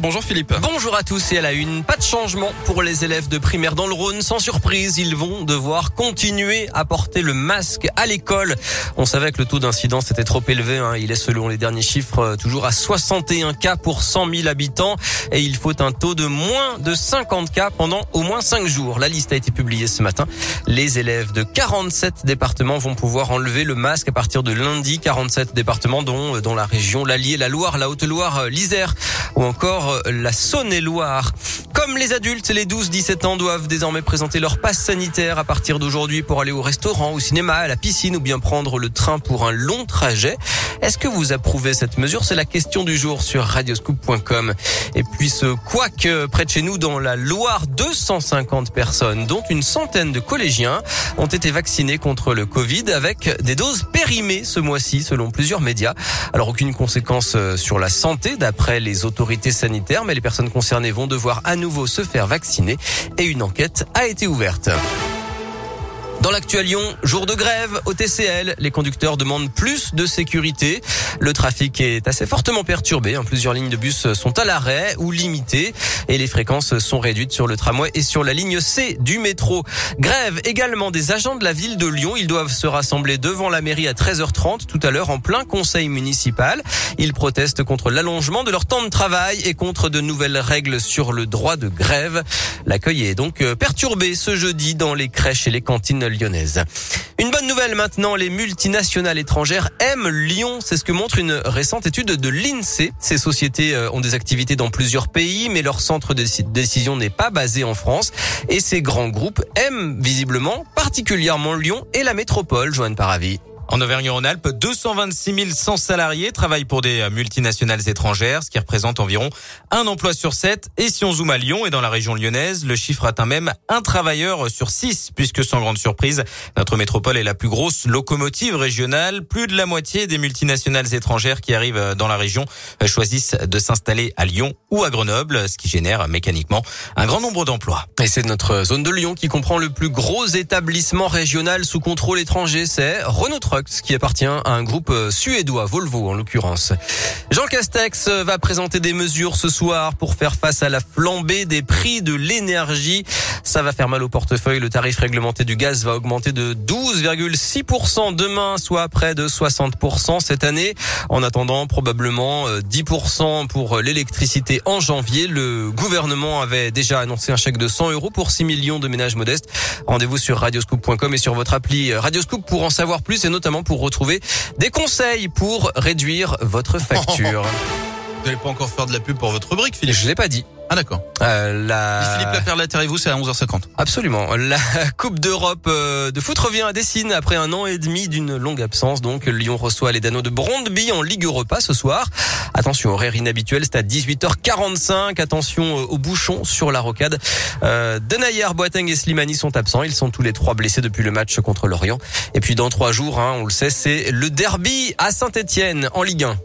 Bonjour Philippe. Bonjour à tous et à la une. Pas de changement pour les élèves de primaire dans le Rhône. Sans surprise, ils vont devoir continuer à porter le masque à l'école. On savait que le taux d'incidence était trop élevé. Hein. Il est selon les derniers chiffres euh, toujours à 61 cas pour 100 000 habitants et il faut un taux de moins de 50 cas pendant au moins 5 jours. La liste a été publiée ce matin. Les élèves de 47 départements vont pouvoir enlever le masque à partir de lundi. 47 départements dont euh, dans la région l'Allier, la Loire, la Haute-Loire, euh, l'Isère ou encore la Saône-et-Loire. Comme les adultes, les 12-17 ans doivent désormais présenter leur passe sanitaire à partir d'aujourd'hui pour aller au restaurant, au cinéma, à la piscine ou bien prendre le train pour un long trajet. Est-ce que vous approuvez cette mesure? C'est la question du jour sur radioscoop.com. Et puis ce quoique près de chez nous dans la Loire, 250 personnes, dont une centaine de collégiens, ont été vaccinés contre le Covid avec des doses périmées ce mois-ci selon plusieurs médias. Alors aucune conséquence euh, sur la santé d'après les autorités sanitaires, mais les personnes concernées vont devoir à nouveau se faire vacciner et une enquête a été ouverte. Dans l'actuel Lyon, jour de grève au TCL, les conducteurs demandent plus de sécurité. Le trafic est assez fortement perturbé. Hein. Plusieurs lignes de bus sont à l'arrêt ou limitées et les fréquences sont réduites sur le tramway et sur la ligne C du métro. Grève également des agents de la ville de Lyon. Ils doivent se rassembler devant la mairie à 13h30 tout à l'heure en plein conseil municipal. Ils protestent contre l'allongement de leur temps de travail et contre de nouvelles règles sur le droit de grève. L'accueil est donc euh, perturbé ce jeudi dans les crèches et les cantines Une bonne nouvelle maintenant, les multinationales étrangères aiment Lyon. C'est ce que montre une récente étude de l'INSEE. Ces sociétés euh, ont des activités dans plusieurs pays, mais leur centre de décision n'est pas basé en France. Et ces grands groupes aiment visiblement particulièrement Lyon et la métropole, Joanne Paravi. En Auvergne-Rhône-Alpes, 226 100 salariés travaillent pour des multinationales étrangères, ce qui représente environ un emploi sur sept. Et si on zoome à Lyon et dans la région lyonnaise, le chiffre atteint même un travailleur sur six, puisque sans grande surprise, notre métropole est la plus grosse locomotive régionale. Plus de la moitié des multinationales étrangères qui arrivent dans la région choisissent de s'installer à Lyon ou à Grenoble, ce qui génère mécaniquement un grand nombre d'emplois. Et c'est notre zone de Lyon qui comprend le plus gros établissement régional sous contrôle étranger, c'est Renault qui appartient à un groupe euh, suédois, Volvo en l'occurrence. Jean Castex euh, va présenter des mesures ce soir pour faire face à la flambée des prix de l'énergie. Ça va faire mal au portefeuille. Le tarif réglementé du gaz va augmenter de 12,6% demain, soit près de 60% cette année. En attendant, probablement 10% euh, pour l'électricité en janvier. Le gouvernement avait déjà annoncé un chèque de 100 euros pour 6 millions de ménages modestes. Rendez-vous sur radioscoop.com et sur votre appli Radioscoop pour en savoir plus et notamment pour retrouver des conseils pour réduire votre facture. Vous n'allez pas encore faire de la pub pour votre rubrique, Philippe? Je l'ai pas dit. Ah d'accord. Euh, la... Philippe Lapierre, vous, c'est à 11h50. Absolument. La Coupe d'Europe euh, de foot revient à Dessine après un an et demi d'une longue absence. Donc Lyon reçoit les Danos de Brondby en Ligue Europa ce soir. Attention, horaire inhabituel, c'est à 18h45. Attention euh, aux bouchons sur la rocade. Euh, Denayer, Boateng et Slimani sont absents. Ils sont tous les trois blessés depuis le match contre Lorient. Et puis dans trois jours, hein, on le sait, c'est le derby à Saint-Etienne en Ligue 1.